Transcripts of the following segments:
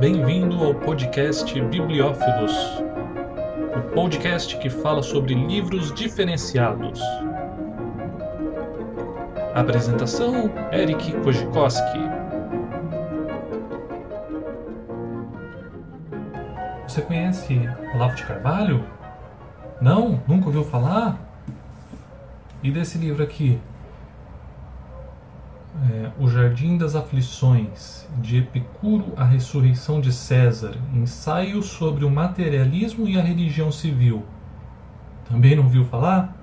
Bem-vindo ao podcast Bibliófilos, o podcast que fala sobre livros diferenciados. Apresentação: Eric Kojikoski. Você conhece Olavo de Carvalho? Não? Nunca ouviu falar? E desse livro aqui? É, o Jardim das Aflições, de Epicuro à Ressurreição de César, ensaio sobre o materialismo e a religião civil. Também não ouviu falar?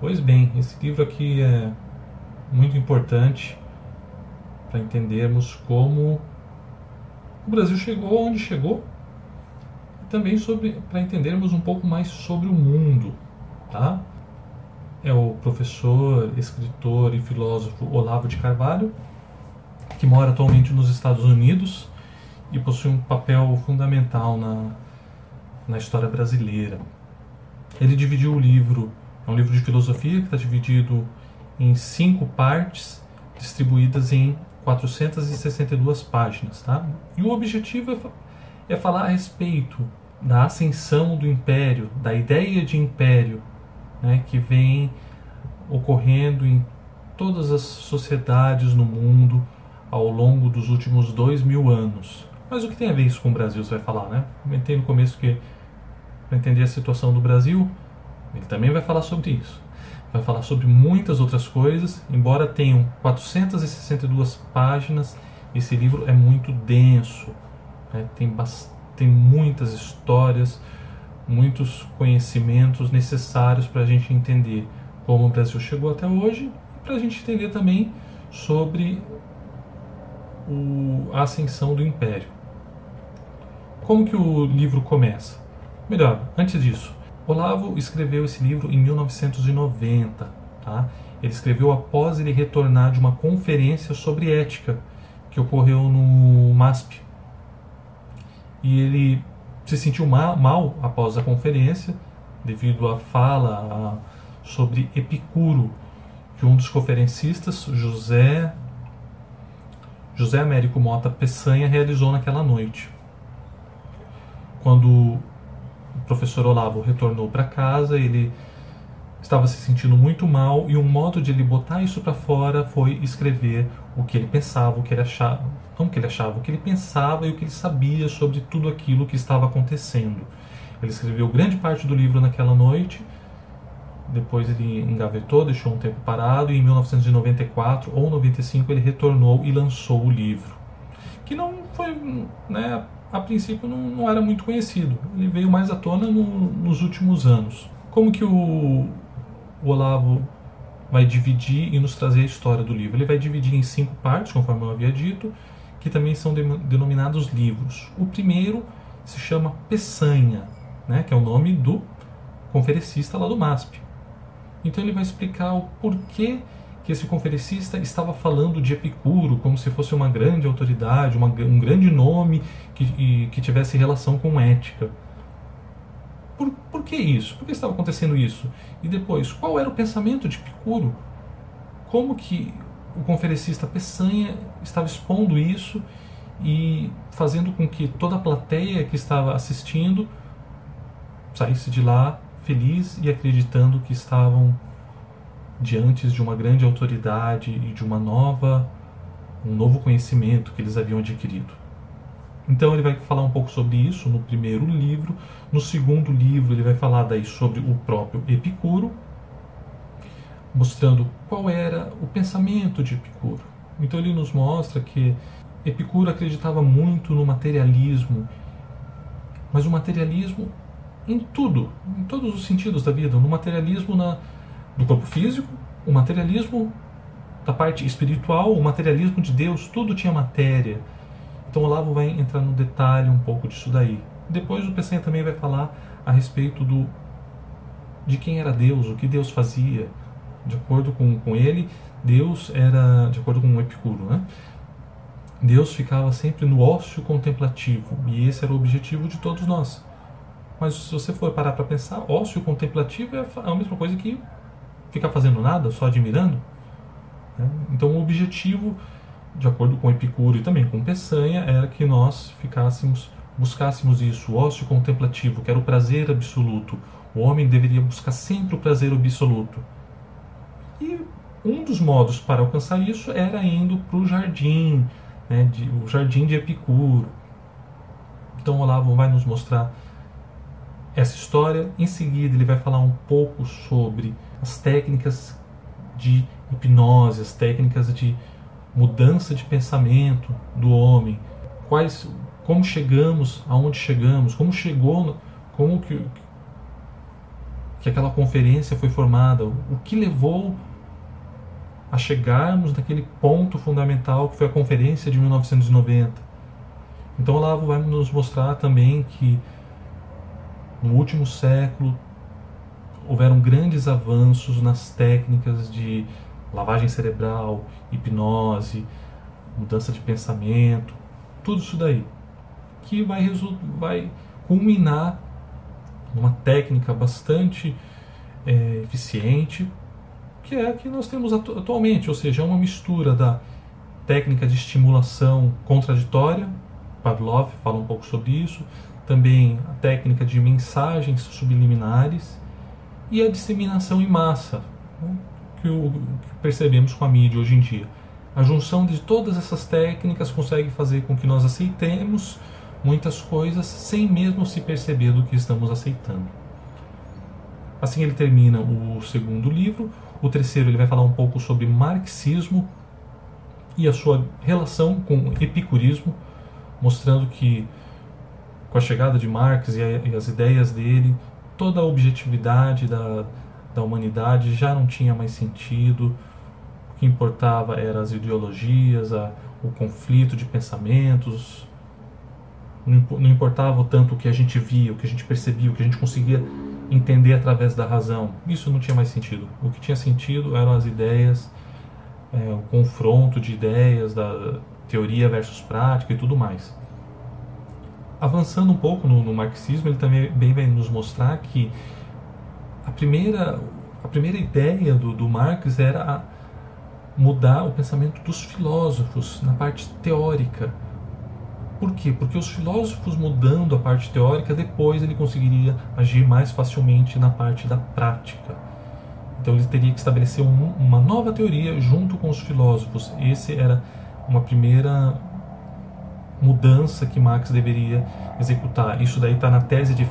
Pois bem, esse livro aqui é muito importante para entendermos como o Brasil chegou onde chegou e também para entendermos um pouco mais sobre o mundo, tá? É o professor, escritor e filósofo Olavo de Carvalho, que mora atualmente nos Estados Unidos e possui um papel fundamental na, na história brasileira. Ele dividiu o livro, é um livro de filosofia que está dividido em cinco partes, distribuídas em 462 páginas. Tá? E o objetivo é, é falar a respeito da ascensão do império, da ideia de império né, que vem ocorrendo em todas as sociedades no mundo ao longo dos últimos dois mil anos. Mas o que tem a ver isso com o Brasil, você vai falar, né? Comentei no começo que, para entender a situação do Brasil, ele também vai falar sobre isso. Vai falar sobre muitas outras coisas, embora tenham 462 páginas, esse livro é muito denso, né? tem, tem muitas histórias, muitos conhecimentos necessários para a gente entender como o Brasil chegou até hoje e para a gente entender também sobre o, a ascensão do Império. Como que o livro começa? Melhor, antes disso, Olavo escreveu esse livro em 1990. Tá? Ele escreveu após ele retornar de uma conferência sobre ética que ocorreu no MASP. E ele se sentiu mal, mal após a conferência, devido à fala a, sobre Epicuro, que um dos conferencistas, José, José Américo Mota Peçanha, realizou naquela noite. Quando o professor Olavo retornou para casa, ele estava se sentindo muito mal e um modo de ele botar isso para fora foi escrever o que ele pensava, o que ele achava, não o que ele achava, o que ele pensava e o que ele sabia sobre tudo aquilo que estava acontecendo. Ele escreveu grande parte do livro naquela noite, depois ele engavetou, deixou um tempo parado e em 1994 ou 95 ele retornou e lançou o livro, que não foi, né, a princípio não, não era muito conhecido. Ele veio mais à tona no, nos últimos anos. Como que o, o Olavo vai dividir e nos trazer a história do livro. Ele vai dividir em cinco partes, conforme eu havia dito, que também são denominados livros. O primeiro se chama Peçanha, né, que é o nome do conferencista lá do MASP. Então ele vai explicar o porquê que esse conferencista estava falando de Epicuro como se fosse uma grande autoridade, uma, um grande nome que, e, que tivesse relação com ética. Por, por que isso? Por que estava acontecendo isso? E depois, qual era o pensamento de Epicuro? Como que o conferencista Peçanha estava expondo isso e fazendo com que toda a plateia que estava assistindo saísse de lá feliz e acreditando que estavam diante de uma grande autoridade e de uma nova um novo conhecimento que eles haviam adquirido. Então ele vai falar um pouco sobre isso no primeiro livro. No segundo livro ele vai falar daí sobre o próprio Epicuro, mostrando qual era o pensamento de Epicuro. Então ele nos mostra que Epicuro acreditava muito no materialismo, mas o materialismo em tudo, em todos os sentidos da vida, no materialismo na, do corpo físico, o materialismo da parte espiritual, o materialismo de Deus, tudo tinha matéria então o Olavo vai entrar no detalhe um pouco disso daí. Depois o Peçanha também vai falar a respeito do de quem era Deus, o que Deus fazia. De acordo com, com ele, Deus era, de acordo com o Epicuro, né? Deus ficava sempre no ócio contemplativo, e esse era o objetivo de todos nós. Mas se você for parar para pensar, ócio contemplativo é a mesma coisa que ficar fazendo nada, só admirando. Né? Então o objetivo de acordo com Epicuro e também com Peçanha, era que nós ficássemos, buscássemos isso, o ócio contemplativo, que era o prazer absoluto. O homem deveria buscar sempre o prazer absoluto. E um dos modos para alcançar isso era indo para o jardim, né, de, o jardim de Epicuro. Então Olavo vai nos mostrar essa história. Em seguida, ele vai falar um pouco sobre as técnicas de hipnose, as técnicas de mudança de pensamento do homem, quais, como chegamos aonde chegamos, como chegou, como que, que aquela conferência foi formada, o que levou a chegarmos naquele ponto fundamental que foi a conferência de 1990. Então Olavo vai nos mostrar também que no último século houveram grandes avanços nas técnicas de lavagem cerebral, hipnose, mudança de pensamento, tudo isso daí, que vai, vai culminar numa técnica bastante é, eficiente, que é a que nós temos atu atualmente, ou seja, é uma mistura da técnica de estimulação contraditória, Pavlov fala um pouco sobre isso, também a técnica de mensagens subliminares e a disseminação em massa, né? Que, percebemos com a mídia hoje em dia. A junção de todas essas técnicas consegue fazer com que nós aceitemos muitas coisas sem mesmo se perceber do que estamos aceitando. Assim ele termina o segundo livro. O terceiro ele vai falar um pouco sobre marxismo e a sua relação com o epicurismo, mostrando que com a chegada de Marx e, a, e as ideias dele, toda a objetividade da, da humanidade já não tinha mais sentido. O que importava eram as ideologias, a, o conflito de pensamentos. Não, importava tanto o que a gente via, o que a gente percebia, o que a gente conseguia entender através da razão. Isso não tinha mais sentido. O que tinha sentido eram as ideias, é, o confronto de ideias, da teoria versus prática e tudo mais avançando um pouco no, no, marxismo, ele também vai nos mostrar que a primeira, a primeira ideia do, do Marx era mudar o pensamento dos filósofos na parte teórica. Por quê? Porque os filósofos mudando a parte teórica, depois ele conseguiria agir mais facilmente na parte da prática. Então ele teria que estabelecer um, uma nova teoria junto com os filósofos. Esse era uma primeira mudança que Marx deveria executar. Isso daí está na tese de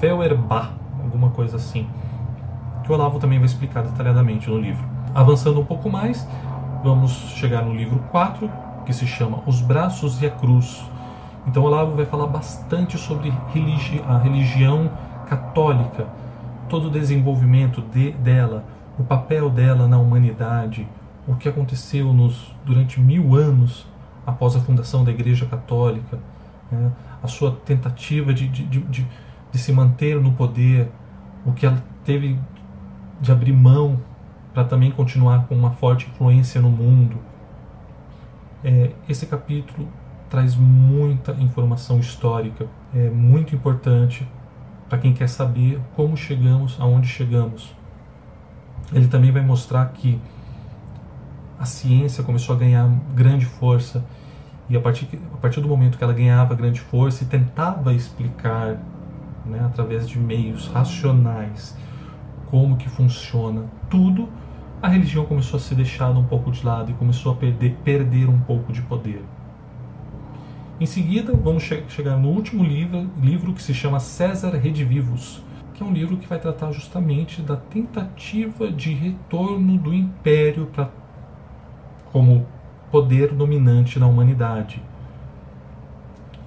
Feuerbach, alguma coisa assim, que o Olavo também vai explicar detalhadamente no livro. Avançando um pouco mais, vamos chegar no livro 4, que se chama Os Braços e a Cruz. Então Olavo vai falar bastante sobre religi a religião católica, todo o desenvolvimento de, dela, o papel dela na humanidade, o que aconteceu nos, durante mil anos após a fundação da Igreja Católica, né, a sua tentativa de, de, de, se manter no poder, o que ela teve de abrir mão para também continuar com uma forte influência no mundo. É, esse capítulo traz muita informação histórica, é muito importante para quem quer saber como chegamos aonde chegamos. Ele também vai mostrar que a ciência começou a ganhar grande força e a partir, a partir do momento que ela ganhava grande força e tentava explicar, né, através de meios racionais, como que funciona tudo, a religião começou a ser deixada um pouco de lado e começou a perder, perder um pouco de poder. Em seguida, vamos che chegar no último livro, livro que se chama César Redivivus, que é um livro que vai tratar justamente da tentativa de retorno do império para como poder dominante na humanidade.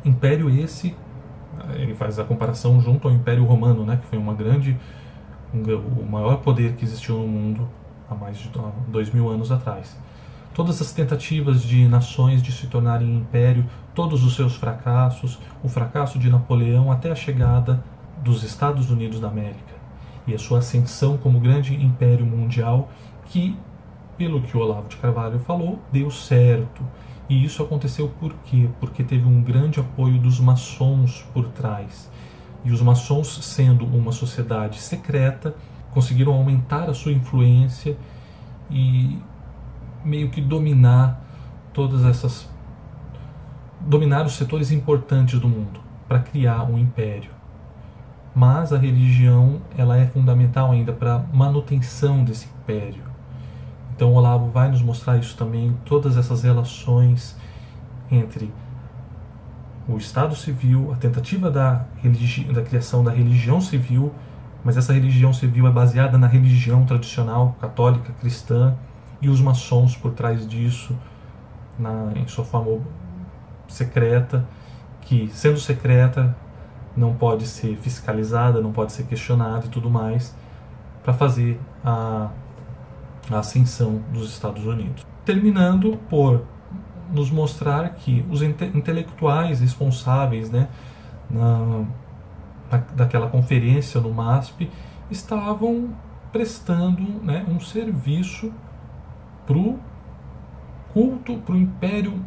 Império esse, ele faz a comparação junto ao Império Romano, né, que foi uma grande, o maior poder que existiu no mundo há mais de dois mil anos atrás. Todas as tentativas de nações de se tornarem império, todos os seus fracassos, o fracasso de Napoleão até a chegada dos Estados Unidos da América e a sua ascensão como grande império mundial que pelo que o Olavo de Carvalho falou, deu certo. E isso aconteceu por quê? Porque teve um grande apoio dos maçons por trás. E os maçons, sendo uma sociedade secreta, conseguiram aumentar a sua influência e meio que dominar todas essas dominar os setores importantes do mundo para criar um império. Mas a religião ela é fundamental ainda para a manutenção desse império. Então Olavo vai nos mostrar isso também, todas essas relações entre o Estado civil, a tentativa da, da criação da religião civil, mas essa religião civil é baseada na religião tradicional católica cristã e os maçons por trás disso, na, em sua forma secreta, que sendo secreta não pode ser fiscalizada, não pode ser questionada e tudo mais, para fazer a, a ascensão dos Estados Unidos. Terminando por nos mostrar que os inte intelectuais responsáveis né, na, na, daquela conferência no MASP estavam prestando né, um serviço para o culto, para o império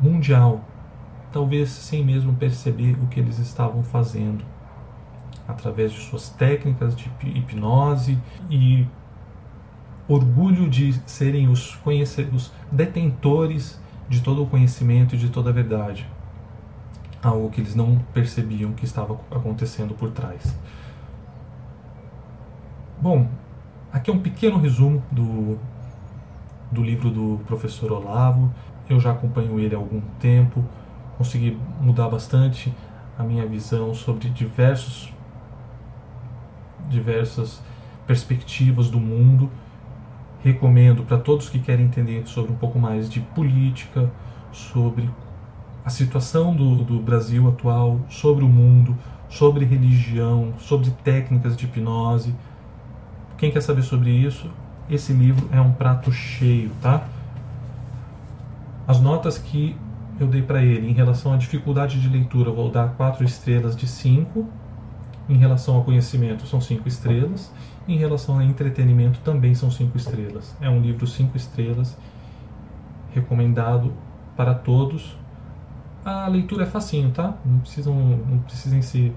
mundial, talvez sem mesmo perceber o que eles estavam fazendo, através de suas técnicas de hipnose e orgulho de serem os, os detentores de todo o conhecimento e de toda a verdade. Algo que eles não percebiam que estava acontecendo por trás. Bom, aqui é um pequeno resumo do, do livro do professor Olavo. Eu já acompanho ele há algum tempo, consegui mudar bastante a minha visão sobre diversos diversas perspectivas do mundo recomendo para todos que querem entender sobre um pouco mais de política, sobre a situação do, do Brasil atual, sobre o mundo, sobre religião, sobre técnicas de hipnose. Quem quer saber sobre isso, esse livro é um prato cheio, tá? As notas que eu dei para ele em relação à dificuldade de leitura, vou dar 4 estrelas de 5. Em relação ao conhecimento, são 5 estrelas. Em relação a entretenimento, também são cinco estrelas. É um livro cinco estrelas, recomendado para todos. A leitura é facinho, tá? Não precisam, não precisem se,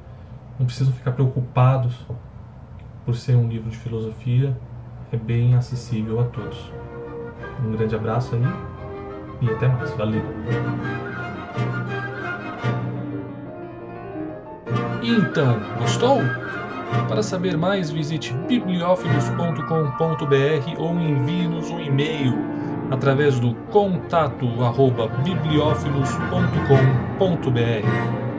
não precisam ficar preocupados por ser um livro de filosofia. É bem acessível a todos. Um grande abraço aí e até mais. Valeu! Então, gostou? Para saber mais, visite bibliófilos.com.br ou envie-nos um e-mail através do contato bibliófilos.com.br.